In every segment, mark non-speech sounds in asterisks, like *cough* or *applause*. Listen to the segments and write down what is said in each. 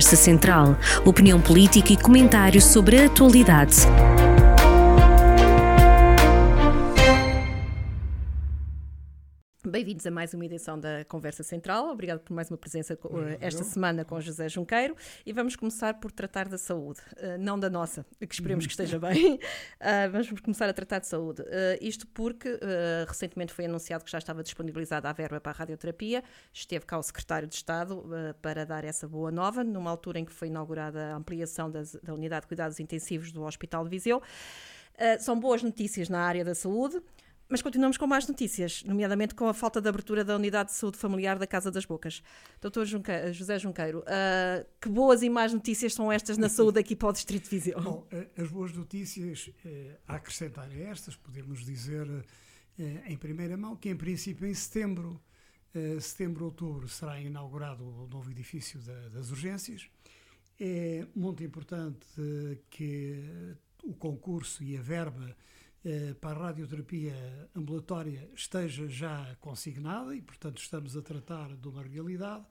Conversa Central. Opinião política e comentários sobre a atualidade. Bem-vindos a mais uma edição da Conversa Central. Obrigado por mais uma presença esta semana com José Junqueiro. E vamos começar por tratar da saúde, uh, não da nossa, que esperemos que esteja *laughs* bem. Uh, vamos começar a tratar de saúde. Uh, isto porque recentemente foi anunciado que já estava disponibilizada a verba para a radioterapia. Esteve cá o secretário de Estado para dar essa boa nova, numa altura em que foi inaugurada a ampliação das, da unidade de cuidados intensivos do Hospital de Viseu. são boas notícias na área da saúde. Mas continuamos com mais notícias, nomeadamente com a falta de abertura da unidade de saúde familiar da Casa das Bocas. Doutor Junqueiro, José Junqueiro, uh, que boas e más notícias são estas na saúde aqui para o Distrito de Viseu? Bom, eh, as boas notícias eh, a acrescentar a estas, podemos dizer eh, em primeira mão que, em princípio, em setembro, setembro, outubro, será inaugurado o novo edifício da, das urgências. É muito importante que o concurso e a verba eh, para a radioterapia ambulatória esteja já consignada e, portanto, estamos a tratar de uma realidade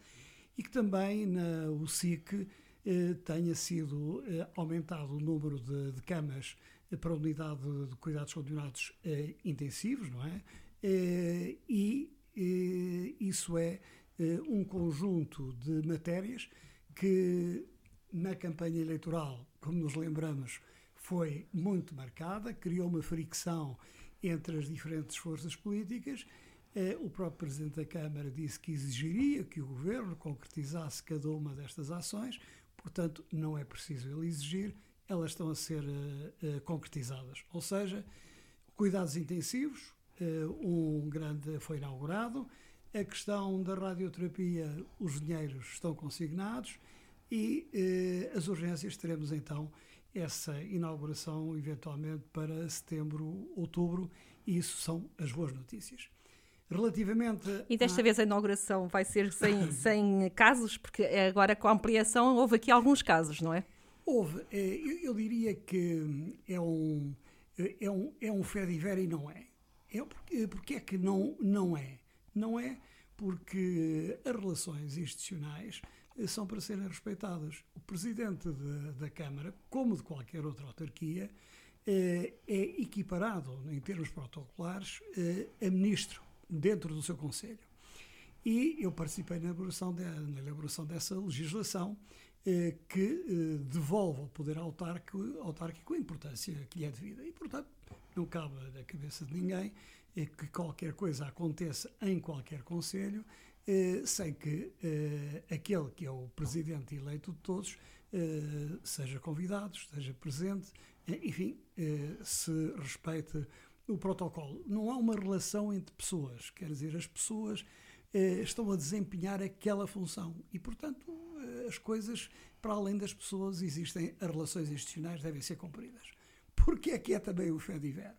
e que também na USIC eh, tenha sido eh, aumentado o número de, de camas para a unidade de, de cuidados continuados intensivos, não é? e isso é um conjunto de matérias que na campanha eleitoral, como nos lembramos, foi muito marcada, criou uma fricção entre as diferentes forças políticas. Eh, o próprio Presidente da Câmara disse que exigiria que o Governo concretizasse cada uma destas ações, portanto, não é preciso ele exigir, elas estão a ser uh, concretizadas. Ou seja, cuidados intensivos, um grande foi inaugurado, a questão da radioterapia, os dinheiros estão consignados e as urgências teremos então essa inauguração eventualmente para setembro, outubro, e isso são as boas notícias. Relativamente. E desta vez a inauguração vai ser sem, *coughs* sem casos, porque agora com a ampliação houve aqui alguns casos, não é? Houve. É, eu, diria que é um, é um, é um fé de e não é. é porque, porque é que não, não é? Não é porque as relações institucionais são para serem respeitadas. O presidente de, da Câmara, como de qualquer outra autarquia, é, é equiparado, em termos protocolares, é, a ministro dentro do seu Conselho. E eu participei na elaboração, de, na elaboração dessa legislação é, que devolve ao poder autárquico a importância que lhe é devida. E, portanto, não cabe na cabeça de ninguém que qualquer coisa aconteça em qualquer Conselho eh, sem que eh, aquele que é o presidente eleito de todos eh, seja convidado, esteja presente, enfim, se respeite o protocolo. Não há uma relação entre pessoas, quer dizer, as pessoas estão a desempenhar aquela função e, portanto, as coisas, para além das pessoas, existem, as relações institucionais devem ser cumpridas. Porque é que é também o FEDIVER?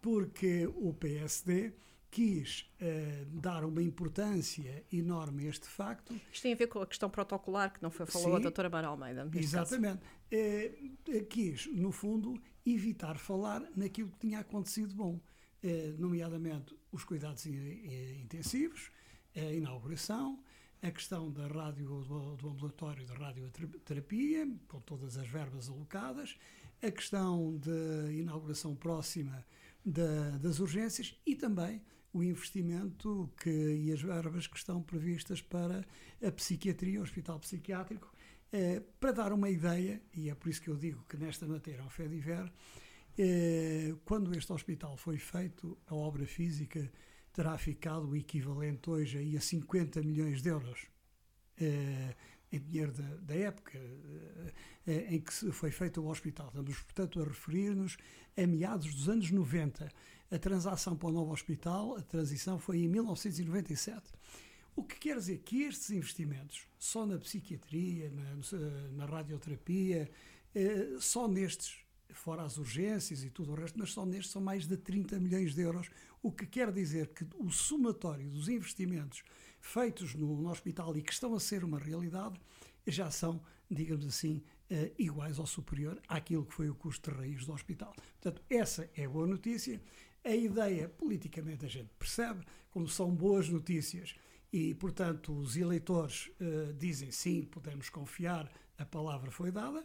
Porque o PSD quis uh, dar uma importância enorme a este facto. Isto tem a ver com a questão protocolar que não foi falou Sim, a doutora Mara Almeida. Exatamente. Uh, quis, no fundo, evitar falar naquilo que tinha acontecido bom, uh, nomeadamente os cuidados intensivos, a inauguração, a questão da rádio do, do ambulatório da radioterapia, com todas as verbas alocadas, a questão da inauguração próxima da, das urgências e também o investimento que, e as verbas que estão previstas para a psiquiatria, o hospital psiquiátrico, eh, para dar uma ideia, e é por isso que eu digo que nesta matéria é um fé diver, eh, quando este hospital foi feito, a obra física terá ficado o equivalente hoje a 50 milhões de euros. Eh, em dinheiro da, da época eh, eh, em que foi feito o hospital. Estamos, portanto, a referir-nos a meados dos anos 90. A transação para o novo hospital, a transição foi em 1997. O que quer dizer que estes investimentos, só na psiquiatria, na, na radioterapia, eh, só nestes, fora as urgências e tudo o resto, mas só nestes são mais de 30 milhões de euros, o que quer dizer que o somatório dos investimentos feitos no, no hospital e que estão a ser uma realidade já são, digamos assim, uh, iguais ou superior àquilo que foi o custo de raiz do hospital. Portanto, essa é a boa notícia. A ideia, politicamente, a gente percebe, como são boas notícias E, portanto, os eleitores uh, dizem sim, podemos confiar, a palavra foi dada.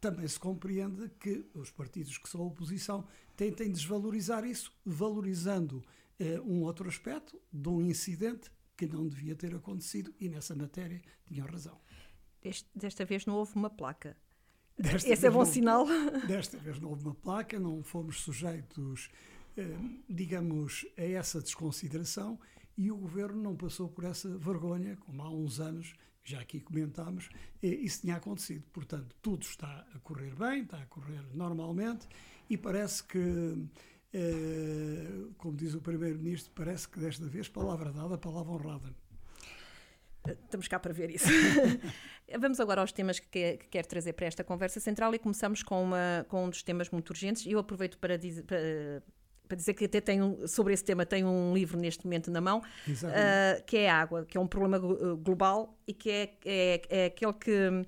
Também se compreende que os partidos que são oposição tentem desvalorizar isso, valorizando uh, um outro aspecto de um incidente que não devia ter acontecido e nessa matéria tinham razão. Deste, desta vez não houve uma placa. Desta Esse é bom sinal. Desta vez não houve uma placa, não fomos sujeitos, digamos, a essa desconsideração e o governo não passou por essa vergonha, como há uns anos, já aqui comentámos, isso tinha acontecido. Portanto, tudo está a correr bem, está a correr normalmente e parece que, eh, como diz o Primeiro-Ministro, parece que desta vez, palavra dada, palavra honrada. Estamos cá para ver isso. *laughs* Vamos agora aos temas que quer, que quer, trazer para esta conversa central e começamos com, uma, com um dos temas muito urgentes. Eu aproveito para dizer. Para, para dizer que até tenho, sobre esse tema tenho um livro neste momento na mão, uh, que é a água, que é um problema global e que é, é, é aquele que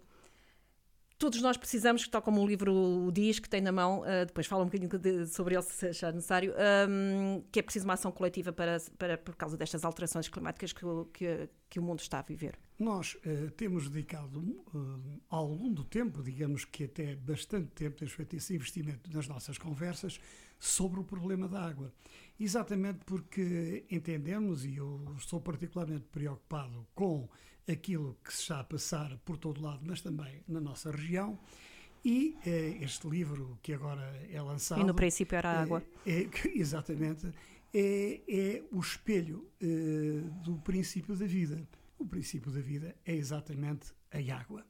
todos nós precisamos, tal como o livro diz, que tem na mão, uh, depois fala um bocadinho de, sobre ele se achar necessário, um, que é preciso uma ação coletiva para, para, por causa destas alterações climáticas que, que, que o mundo está a viver. Nós uh, temos dedicado uh, do tempo, digamos que até bastante tempo, temos feito esse investimento nas nossas conversas sobre o problema da água. Exatamente porque entendemos, e eu estou particularmente preocupado com aquilo que se está a passar por todo lado, mas também na nossa região. E eh, este livro que agora é lançado. E no princípio era a água. É, é, *laughs* exatamente. É, é o espelho eh, do princípio da vida. O princípio da vida é exatamente a água.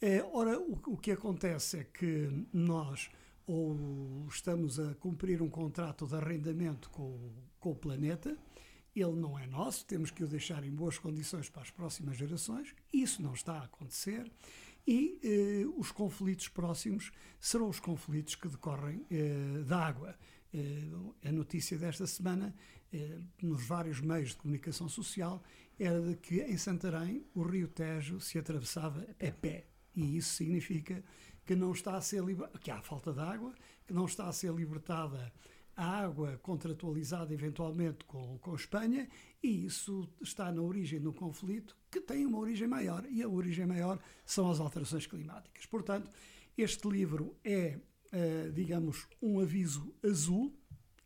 Eh, ora, o, o que acontece é que nós ou estamos a cumprir um contrato de arrendamento com, com o planeta ele não é nosso, temos que o deixar em boas condições para as próximas gerações. Isso não está a acontecer. E eh, os conflitos próximos serão os conflitos que decorrem eh, da água. Eh, a notícia desta semana, eh, nos vários meios de comunicação social, era de que em Santarém o rio Tejo se atravessava a pé. E isso significa que não está a ser que há falta de água, que não está a ser libertada a água contratualizada eventualmente com, com Espanha, e isso está na origem do conflito, que tem uma origem maior, e a origem maior são as alterações climáticas. Portanto, este livro é, uh, digamos, um aviso azul,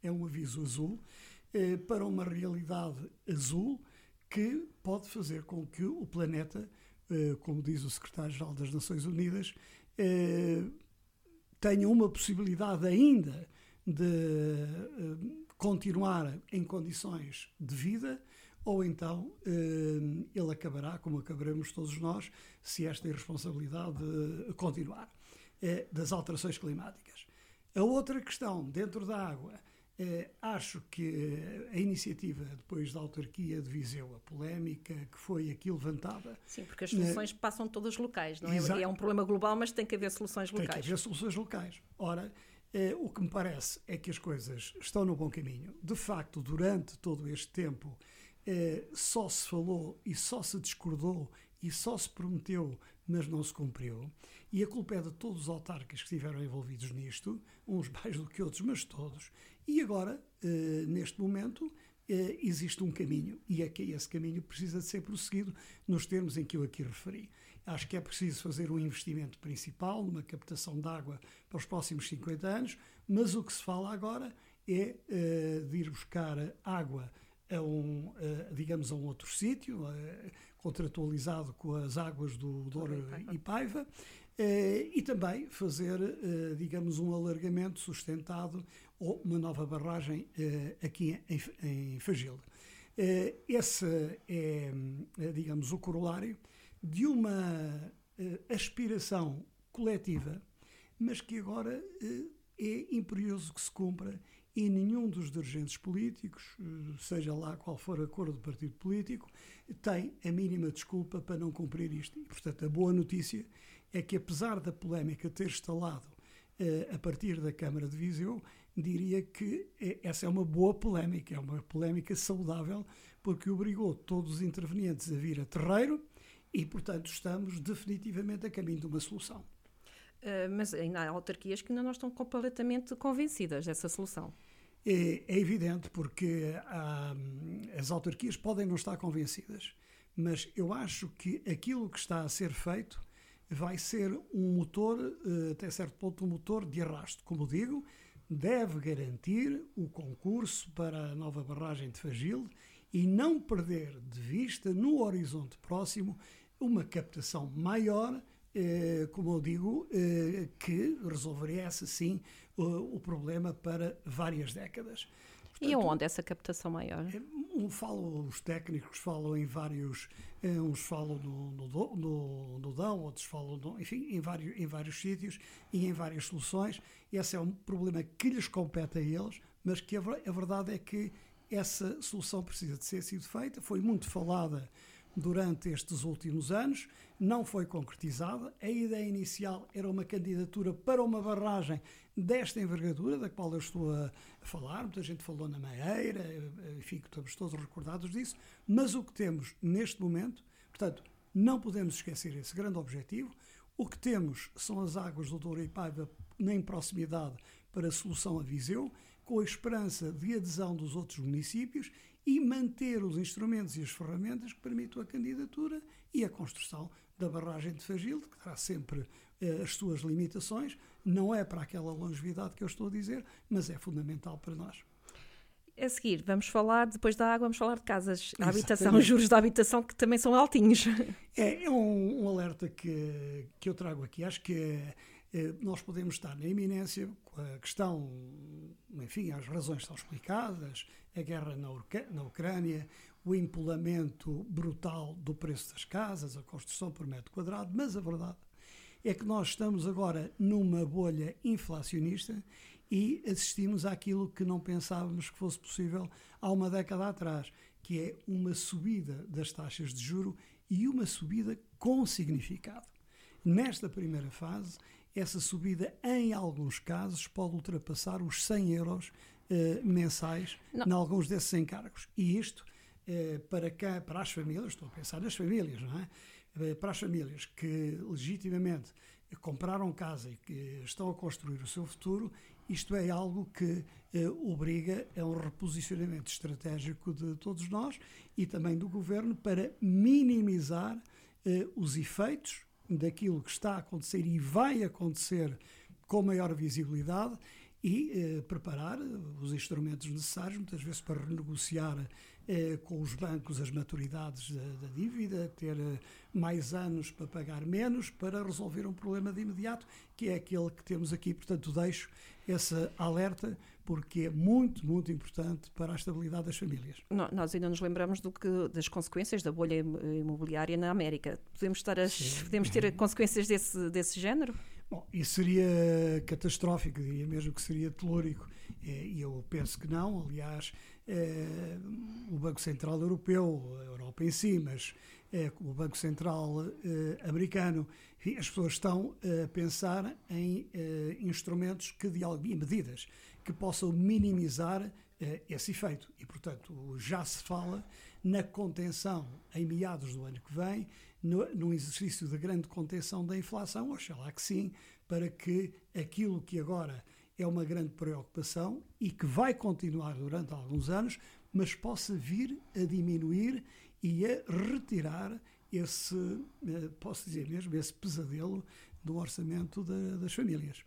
é um aviso azul, uh, para uma realidade azul que pode fazer com que o planeta, uh, como diz o secretário-geral das Nações Unidas, tenha uma possibilidade ainda de uh, continuar em condições de vida ou então uh, ele acabará, como acabaremos todos nós, se esta irresponsabilidade uh, continuar, das alterações climáticas. A outra questão, dentro da água, acho que a iniciativa depois da autarquia de Viseu, a polémica que foi aqui levantada. Sim, porque as soluções passam todas locais, não é? Exato. É um problema global, mas tem que haver soluções locais. Tem que haver soluções locais. Ora, eh, o que me parece é que as coisas estão no bom caminho. De facto, durante todo este tempo, eh, só se falou e só se discordou e só se prometeu, mas não se cumpriu. E a culpa é de todos os autarcas que estiveram envolvidos nisto, uns *laughs* mais do que outros, mas todos. E agora, eh, neste momento, eh, existe um caminho e é que esse caminho precisa de ser prosseguido nos termos em que eu aqui referi. Acho que é preciso fazer um investimento principal numa captação de água para os próximos 50 anos, mas o que se fala agora é uh, de ir buscar água a um, uh, digamos, a um outro sítio, uh, contratualizado com as águas do Douro e Paiva, e também fazer, digamos, um alargamento sustentado ou uma nova barragem aqui em, em Fagilde. esse é, digamos, o corolário de uma uh, aspiração coletiva, mas que agora uh, é imperioso que se cumpra e nenhum dos dirigentes políticos, uh, seja lá qual for a cor do partido político, tem a mínima desculpa para não cumprir isto. E, portanto, a boa notícia é que, apesar da polémica ter instalado a partir da Câmara de Viseu, diria que essa é uma boa polémica, é uma polémica saudável, porque obrigou todos os intervenientes a vir a terreiro e, portanto, estamos definitivamente a caminho de uma solução. Uh, mas ainda há autarquias que ainda não estão completamente convencidas dessa solução. É, é evidente porque há, as autarquias podem não estar convencidas, mas eu acho que aquilo que está a ser feito vai ser um motor, eh, até certo ponto, um motor de arrasto. Como digo, deve garantir o concurso para a nova barragem de Fagilde e não perder de vista, no horizonte próximo, uma captação maior, eh, como eu digo, eh, que resolveria, essa sim, o, o problema para várias décadas. Portanto, e aonde essa captação maior? Um, falam, os técnicos falam em vários, eh, uns falam no, no, no, no Dão, outros falam, no, enfim, em vários, em vários sítios e em várias soluções. Esse é um problema que lhes compete a eles, mas que a, a verdade é que essa solução precisa de ser sido feita. Foi muito falada durante estes últimos anos, não foi concretizada. A ideia inicial era uma candidatura para uma barragem desta envergadura, da qual eu estou a falar. Muita gente falou na Meieira, enfim, estamos todos recordados disso. Mas o que temos neste momento, portanto, não podemos esquecer esse grande objetivo. O que temos são as águas do Douro e Paiva em proximidade para a solução a Viseu, com a esperança de adesão dos outros municípios e manter os instrumentos e as ferramentas que permitam a candidatura e a construção da barragem de Fagilde, que terá sempre eh, as suas limitações, não é para aquela longevidade que eu estou a dizer, mas é fundamental para nós. A seguir, vamos falar, depois da água, vamos falar de casas, a habitação, os juros da habitação que também são altinhos. É, é um, um, alerta que, que eu trago aqui. Acho que é, nós podemos estar na iminência com a questão, enfim, as razões estão explicadas, a guerra na, na Ucrânia, o empolamento brutal do preço das casas, a construção por metro quadrado, mas a verdade é que nós estamos agora numa bolha inflacionista e assistimos àquilo que não pensávamos que fosse possível há uma década atrás, que é uma subida das taxas de juro e uma subida com significado. Nesta primeira fase, essa subida, em alguns casos, pode ultrapassar os 100 euros eh, mensais em alguns desses encargos. E isto, eh, para, cá, para as famílias, estou a pensar nas famílias, não é? Eh, para as famílias que legitimamente compraram casa e que estão a construir o seu futuro, isto é algo que eh, obriga a um reposicionamento estratégico de todos nós e também do governo para minimizar eh, os efeitos daquilo que está a acontecer e vai acontecer com maior visibilidade e eh, preparar os instrumentos necessários, muitas vezes para renegociar eh, com os bancos as maturidades da, da, dívida, ter eh, mais anos para pagar menos, para resolver um problema de imediato, que é aquele que temos aqui. Portanto, deixo esse alerta porque é muito, muito importante para a estabilidade das famílias. nós ainda nos lembramos do que, das consequências da bolha imobiliária na América. Podemos, estar a, podemos ter consequências desse, desse género? Bom, isso seria catastrófico, diria mesmo que seria telúrico. É, e eu penso que não. Aliás, é, o Banco Central Europeu, a Europa em si, mas é, o Banco Central americano, enfim, as pessoas estão a pensar em instrumentos que, de, e medidas que possam minimizar esse efeito. E, portanto, já se fala na contenção em meados do ano que vem no, num exercício de grande contenção da inflação, oxalá que sim, para que aquilo que agora é uma grande preocupação e que vai continuar durante alguns anos, mas possa vir a diminuir e a retirar esse, eh, posso dizer mesmo, esse pesadelo do orçamento de, das famílias.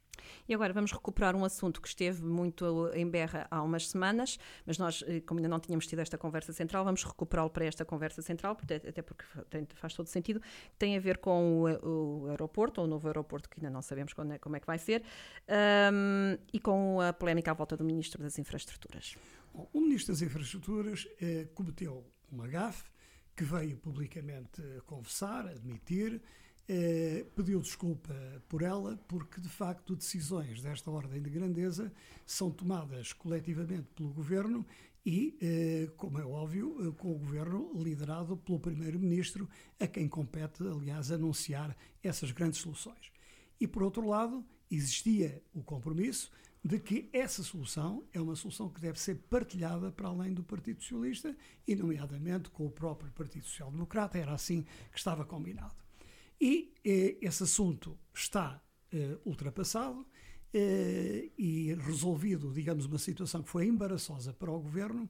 E agora vamos recuperar um assunto que esteve muito em berra há umas semanas, mas nós, eh, como ainda não tínhamos tido esta conversa central, vamos recuperá-lo para esta conversa central, até porque faz todo sentido. Tem a ver com o, o aeroporto, ou o novo aeroporto, que ainda não sabemos é, como é que vai ser, um, e com a polémica à volta do Ministro das Infraestruturas. Bom, o Ministro das Infraestruturas eh, cometeu uma gafe que veio publicamente confessar, admitir, eh, pediu desculpa por ela, porque de facto decisões desta ordem de grandeza são tomadas coletivamente pelo governo e, eh, como é óbvio, eh, com o governo liderado pelo primeiro-ministro, a quem compete, aliás, anunciar essas grandes soluções. E por outro lado, existia o compromisso de que essa solução é uma solução que deve ser partilhada para além do Partido Socialista e, nomeadamente, com o próprio Partido Social Democrata. Era assim que estava combinado. E eh, esse assunto está eh, ultrapassado e resolvido, digamos, uma situação que foi embaraçosa para o governo,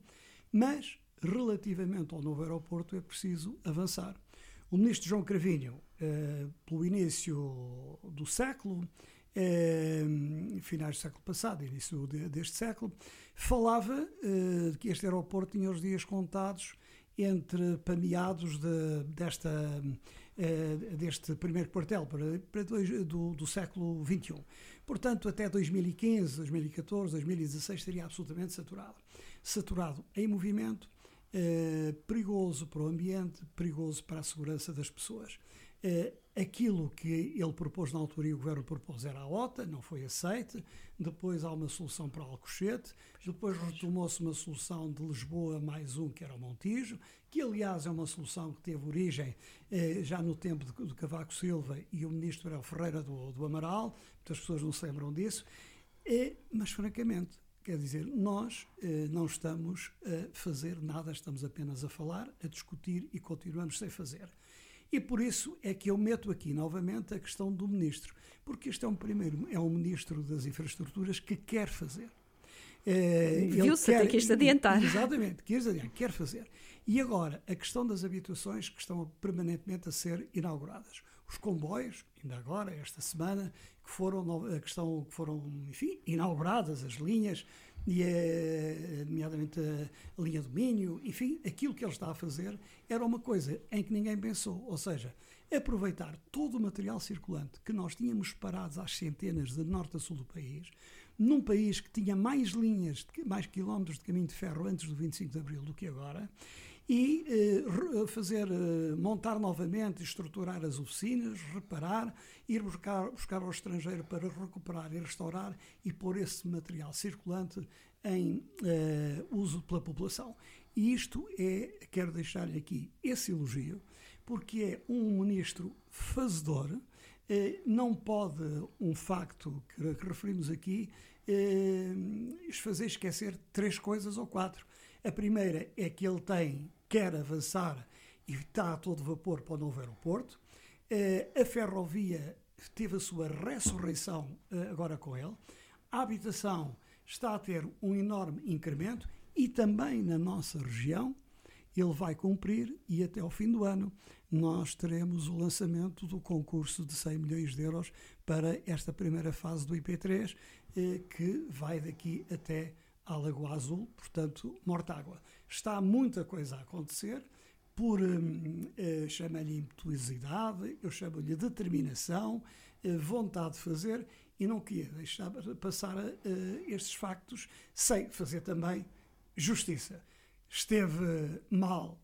mas relativamente ao novo aeroporto é preciso avançar. O ministro João Cravinho, pelo início do século, finais do século passado, início deste século, falava que este aeroporto tinha os dias contados entre pameados de, desta, deste primeiro quartel para, para dois, do, do, século XXI. Portanto, até 2015, 2014, 2016 estaria absolutamente saturado. Saturado em movimento, uh, perigoso para o ambiente, perigoso para a segurança das pessoas. Uh, aquilo que ele propôs na altura e o governo propôs era a OTA, não foi aceite. Depois há uma solução para Alcochete. Depois retomou-se uma solução de Lisboa mais um, que era o Montijo, que aliás é uma solução que teve origem eh, já no tempo de, de, Cavaco Silva e o ministro o Ferreira do, do Amaral. Muitas pessoas não se lembram disso. Eh, mas, francamente, quer dizer, nós eh, não estamos a fazer nada, estamos apenas a falar, a discutir e continuamos sem fazer. E por isso é que eu meto aqui novamente a questão do ministro, porque este é um primeiro, é um ministro das infraestruturas que quer fazer. É, Viu-se até que este adiantar. Exatamente, quer adiantar, quer fazer. E agora, a questão das habitações que estão permanentemente a ser inauguradas. Os comboios, ainda agora, esta semana, que foram, a questão, que foram enfim, inauguradas as linhas, e é, nomeadamente a, a linha do Minho, enfim, aquilo que ele está a fazer era uma coisa em que ninguém pensou, ou seja, aproveitar todo o material circulante que nós tínhamos parados às centenas de norte a sul do país, num país que tinha mais linhas, mais quilómetros de caminho de ferro antes do 25 de Abril do que agora, e eh, fazer eh, montar novamente, estruturar as oficinas, reparar, ir buscar, buscar ao estrangeiro para recuperar e restaurar e pôr esse material circulante em eh, uso pela população. E isto é, quero deixar-lhe aqui esse elogio, porque é um ministro fazedor, eh, não pode um facto que, referimos aqui eh, fazer esquecer três coisas ou quatro. A primeira é que ele tem quer avançar e está a todo vapor para o novo aeroporto. Eh, a ferrovia teve a sua ressurreição eh, agora com ele. A habitação está a ter um enorme incremento e também na nossa região ele vai cumprir e até ao fim do ano nós teremos o lançamento do concurso de 100 milhões de euros para esta primeira fase do IP3 eh, que vai daqui até à Lagoa Azul, portanto, Mortágua. Está muita coisa a acontecer, por hum, eh, chamo-lhe impetuosidade, eu chamo-lhe determinação, eh, vontade de fazer e não queria deixar passar estes factos sem fazer também justiça. Esteve mal,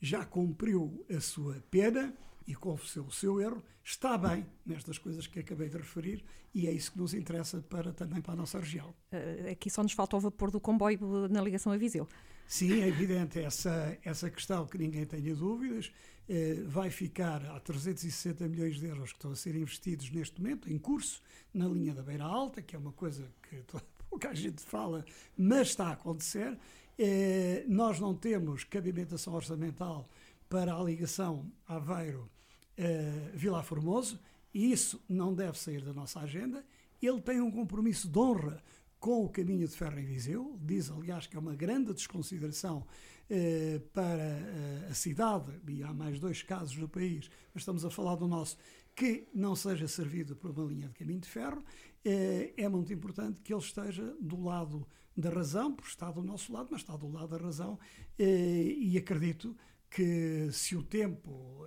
já cumpriu a sua pena e confessou o seu erro, está bem nestas coisas que acabei de referir e é isso que nos interessa para, também para a nossa região. Uh, aqui só nos falta o vapor do comboio na ligação a Viseu. Sim, é evidente essa, essa questão que ninguém tenha dúvidas. Eh, vai ficar a 360 milhões de euros que estão a ser investidos neste momento, em curso, na linha da Beira Alta, que é uma coisa que *laughs* pouca gente fala, mas está a acontecer. Eh, nós não temos cabimentação orçamental para a ligação Aveiro-Vila Formoso, e isso não deve sair da nossa agenda. Ele tem um compromisso de honra com o caminho de ferro em Viseu, diz aliás que é uma grande desconsideração eh, para eh, a cidade, e há mais dois casos no país, mas estamos a falar do nosso, que não seja servido por uma linha de caminho de ferro, eh, é muito importante que ele esteja do lado da razão, porque está do nosso lado, mas está do lado da razão, eh, e acredito que se o tempo,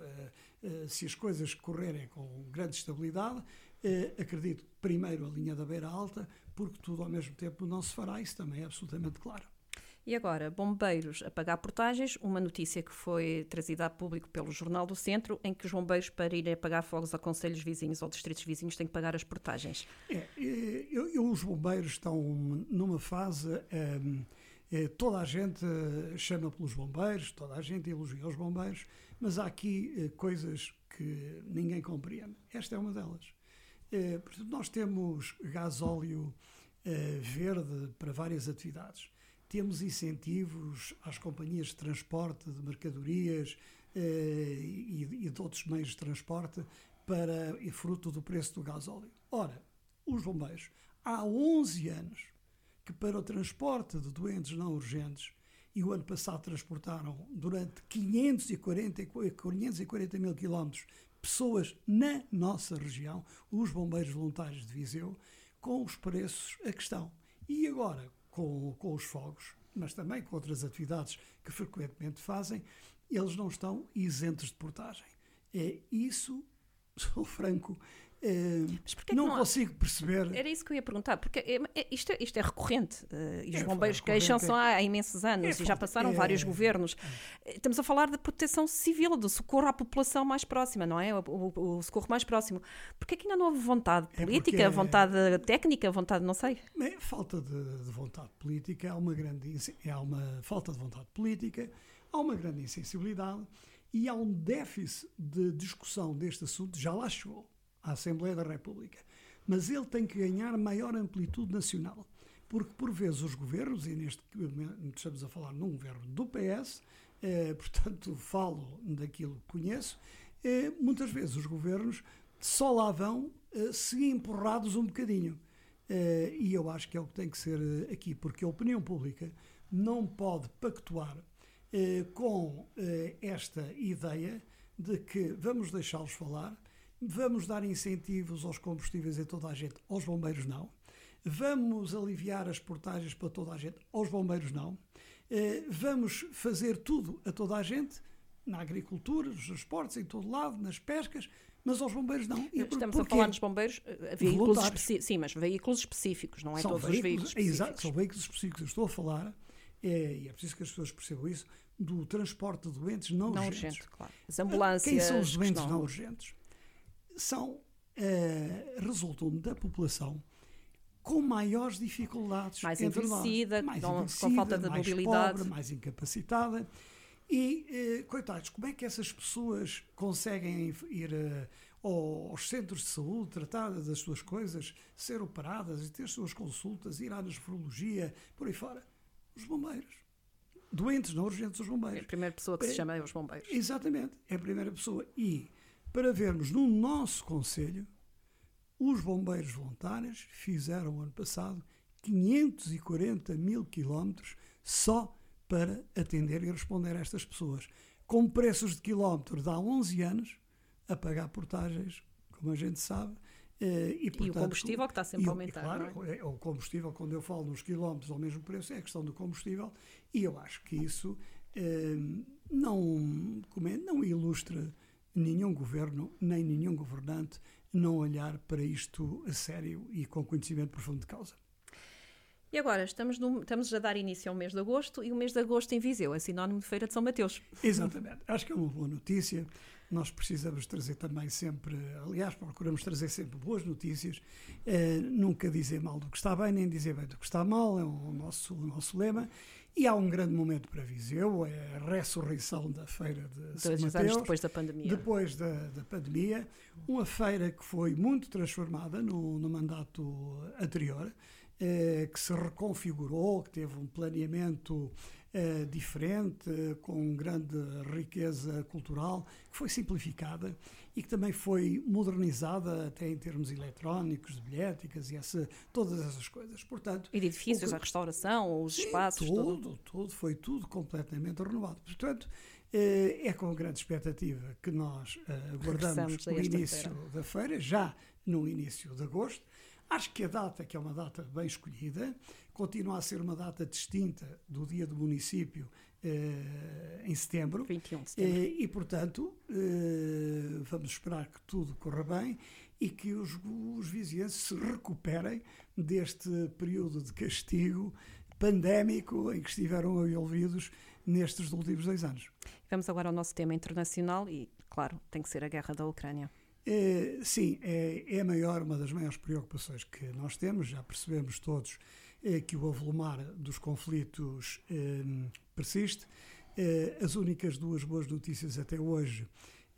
eh, se as coisas correrem com grande estabilidade, acredito primeiro a linha da beira alta, porque tudo ao mesmo tempo não se fará, isso também é absolutamente claro. E agora, bombeiros a pagar portagens, uma notícia que foi trazida a público pelo Jornal do Centro, em que os bombeiros, para irem pagar fogos a conselhos vizinhos ou distritos vizinhos, têm que pagar as portagens. É, eu, eu, os bombeiros estão numa fase. Um, é, toda a gente chama pelos bombeiros, toda a gente elogia os bombeiros, mas há aqui é, coisas que ninguém compreende. Esta é uma delas. É, nós temos gasóleo é, verde para várias atividades temos incentivos às companhias de transporte de mercadorias eh, e, e, de outros meios de transporte para e fruto do preço do gasóleo. Ora, os bombeiros, há 11 anos que para o transporte de doentes não urgentes, e o ano passado transportaram durante 540, 540 mil quilómetros pessoas na nossa região, os bombeiros voluntários de Viseu, com os preços a questão. E agora, com, com os fogos, mas também com outras atividades que frequentemente fazem, eles não estão isentos de portagem. É isso, *laughs* sou franco, é, não, não, consigo perceber. Era isso que eu ia perguntar, porque é, é, isto, é, isto é recorrente uh, e os é, bombeiros queixam-se há, há imensos anos e já passaram vários governos. Estamos a falar de proteção civil, do socorro à população mais próxima, não é? O, o, o socorro mais próximo. Porquê que ainda não houve vontade política, vontade técnica, vontade, não sei? falta de, de, vontade política, há uma grande há uma falta de vontade política, há uma grande insensibilidade e há um déficit de discussão deste assunto, já lá chegou à Assembleia da República. Mas ele tem que ganhar maior amplitude nacional. Porque, por vezes, os governos, e neste estamos a falar num governo do PS, eh, *laughs* portanto, falo daquilo que conheço, eh, muitas vezes os governos só lá vão eh, se empurrados um bocadinho. Eh, e eu acho que é o que tem que ser eh, aqui, porque a opinião pública não pode pactuar eh, com esta ideia de que vamos deixá-los falar, Vamos dar incentivos aos combustíveis a toda a gente, aos bombeiros não. Vamos aliviar as portagens para toda a gente, aos bombeiros não. Eh, vamos fazer tudo a toda a gente, na agricultura, nos transportes, em todo lado, nas pescas, mas aos bombeiros não. E Estamos a falar nos bombeiros, eh, veículos específicos, sim, mas veículos específicos, não é são todos veículos, os veículos Exato, são veículos específicos. Eu estou a falar, é, e é preciso que as pessoas percebam isso, do transporte de doentes não, não urgentes. Urgente, claro. As ambulâncias. Quem são os doentes não urgentes? São, uh, resultam da população com maiores dificuldades mais envelhecida, mais com, envelhecida, com falta de mais mobilidade, pobre, mais incapacitada. E, uh, coitados, como é que essas pessoas conseguem ir uh, aos centros de saúde, tratar das suas coisas, ser operadas e ter suas consultas, ir à nefrologia, por aí fora? Os bombeiros. Doentes, não urgentes, os bombeiros. É a primeira pessoa que é, se chama é os bombeiros. Exatamente, é a primeira pessoa. E para vermos no nosso Conselho, os bombeiros voluntários fizeram ano passado 540 mil quilómetros só para atender e responder a estas pessoas, com preços de quilómetro de há 11 anos a pagar portagens, como a gente sabe. Eh, e, portanto, e o combustível que está sempre a aumentar. claro, é? é? o combustível, quando eu falo nos quilómetros ao mesmo preço, é a questão do combustível, e eu acho que isso eh, não, é, não ilustra nenhum governo, nem nenhum governante não olhar para isto a sério e com conhecimento profundo de causa. E agora, estamos, no, estamos a dar início ao mês de agosto e o mês de agosto em Viseu é sinónimo de Feira de São Mateus. Exatamente. Acho que é uma boa notícia. Nós precisamos trazer também sempre, aliás, procuramos trazer sempre boas notícias, eh, nunca dizer mal do que está bem, nem dizer bem do que está mal, é o nosso, o nosso lema. E há um grande momento para Viseu, é a ressurreição da feira de São Mateus, anos depois da pandemia. Depois da, da, pandemia, uma feira que foi muito transformada no, no mandato anterior, eh, que se reconfigurou, que teve um planeamento eh, diferente, com grande riqueza cultural, que foi simplificada e que também foi modernizada até em termos eletrónicos, de bilhéticas e essa, todas essas coisas. Portanto, edifícios, que, a restauração, os sim, espaços, tudo, tudo, tudo, foi tudo completamente renovado. Portanto, eh, é com grande expectativa que nós eh, aguardamos o início feira. da feira, já no início de agosto. Acho que a data, que é uma data bem escolhida, continua a ser uma data distinta do dia do município em setembro. 21 de setembro. Eh, e, portanto, eh, vamos esperar que tudo corra bem e que os, os vizienses se recuperem deste período de castigo pandémico em que estiveram envolvidos nestes últimos dois anos. Vamos agora ao nosso tema internacional e, claro, tem que ser a guerra da Ucrânia. É, sim, é, é maior, uma das maiores preocupações que nós temos, já percebemos todos que o avolumar dos conflitos eh, persiste. Eh, as únicas duas boas notícias até hoje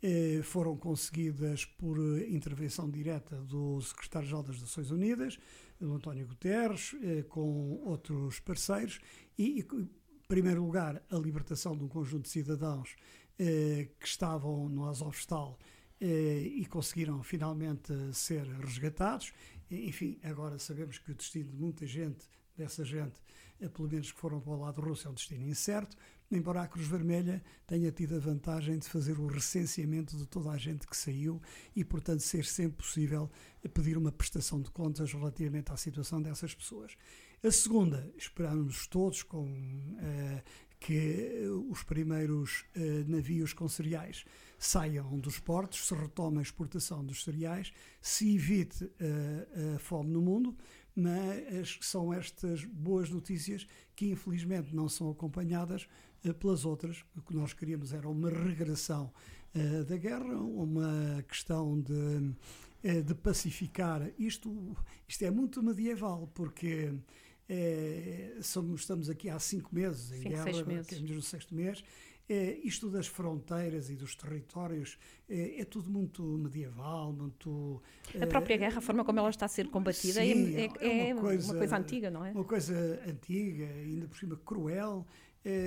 eh, foram conseguidas por intervenção direta do secretário-geral das Nações Unidas, o António Guterres, com outros parceiros, e, em primeiro lugar, a libertação de um conjunto de cidadãos que estavam no Azovstal e conseguiram finalmente ser resgatados. Enfim, agora sabemos que o destino de muita gente, dessa gente, pelo menos que foram para o lado russo, é um destino incerto, embora a Cruz Vermelha tenha tido a vantagem de fazer o recenseamento de toda a gente que saiu e, portanto, ser sempre possível pedir uma prestação de contas relativamente à situação dessas pessoas. A segunda, esperamos todos com uh, que os primeiros uh, navios com cereais saiam dos portos, se retome a exportação dos cereais, se evite uh, a fome no mundo, mas são estas boas notícias que infelizmente não são acompanhadas uh, pelas outras. O que nós queríamos era uma regressão uh, da guerra, uma questão de, de pacificar. Isto, isto é muito medieval, porque é, somos, estamos aqui há cinco meses em cinco, guerra, seis meses. no sexto mês. É, isto das fronteiras e dos territórios é, é tudo muito medieval, muito. A própria é, guerra, a forma como ela está a ser combatida, é, sim, é, é uma, coisa, uma, coisa, antiga, não é? Uma coisa antiga, ainda por cima cruel.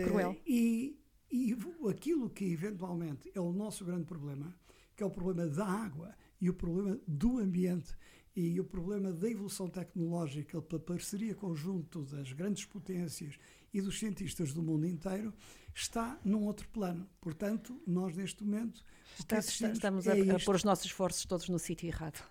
cruel. E, e aquilo que eventualmente é o nosso grande problema, que é o problema da água e o problema do ambiente e o problema da evolução tecnológica pela parceria conjunto das grandes potências e dos cientistas do mundo inteiro está num outro plano. Portanto, nós neste momento está, estamos é a, a pôr os nossos esforços todos no sítio errado.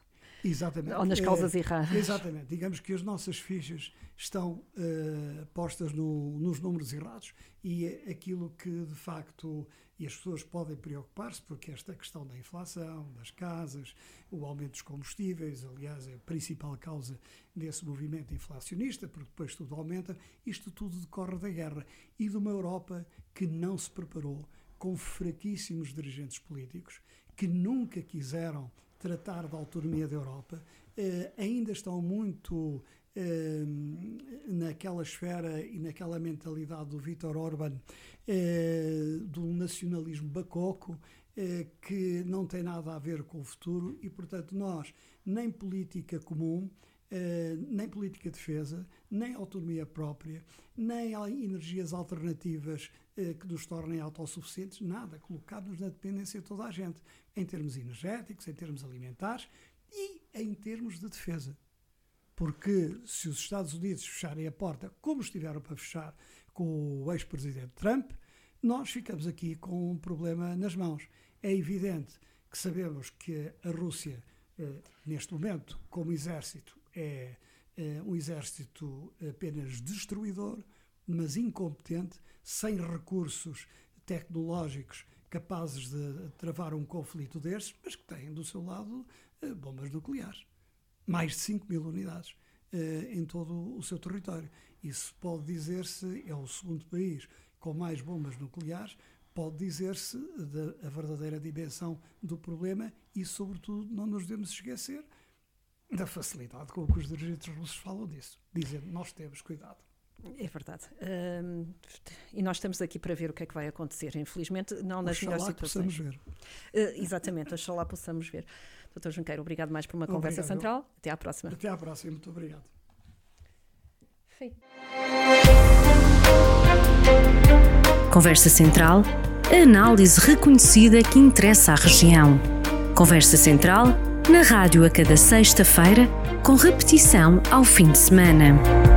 Exatamente. Ou nas causas é, erradas. Exatamente. Digamos que as nossas fichas estão uh, postas no, nos números errados e é aquilo que de facto e as pessoas podem preocupar-se porque esta questão da inflação, das casas, o aumento dos combustíveis, aliás, é a principal causa desse movimento inflacionista, porque depois tudo aumenta, isto tudo decorre da guerra e de uma Europa que não se preparou, com fraquíssimos dirigentes políticos, que nunca quiseram tratar da autonomia da Europa, eh, ainda estão muito eh, naquela esfera e naquela mentalidade do Vítor Orban, eh, do nacionalismo bacoco, que não tem nada a ver com o futuro e, portanto, nós, nem política comum, eh, nem política de defesa, nem autonomia própria, nem energias alternativas eh, que nos tornem autossuficientes, nada. Colocamos na dependência de toda a gente em termos energéticos, em termos alimentares e em termos de defesa. Porque se os Estados Unidos fecharem a porta, como estiveram para fechar com o ex-presidente Trump, nós ficamos aqui com um problema nas mãos. É evidente que sabemos que a Rússia, eh, neste momento, como exército, é eh, um exército apenas destruidor, mas incompetente, sem recursos tecnológicos capazes de travar um conflito destes, mas que têm do seu lado eh, bombas nucleares. Mais de 5 mil unidades eh, em todo o seu território. Isso pode dizer-se, é o segundo país com mais bombas nucleares, pode dizer-se da verdadeira dimensão do problema e, sobretudo, não nos devemos esquecer da facilidade com que os dirigentes russos falam disso, dizendo nós temos cuidado. É verdade. Um, e nós estamos aqui para ver o que é que vai acontecer. Infelizmente, não nas oxalá melhores situações. possamos ver. Uh, exatamente, oxalá possamos ver. Doutor Junqueiro, obrigado mais por uma obrigado. conversa central. Até à próxima. Até à próxima, muito obrigado. Feito. Conversa Central, análise reconhecida que interessa à região. Conversa Central, na rádio a cada sexta-feira, com repetição ao fim de semana.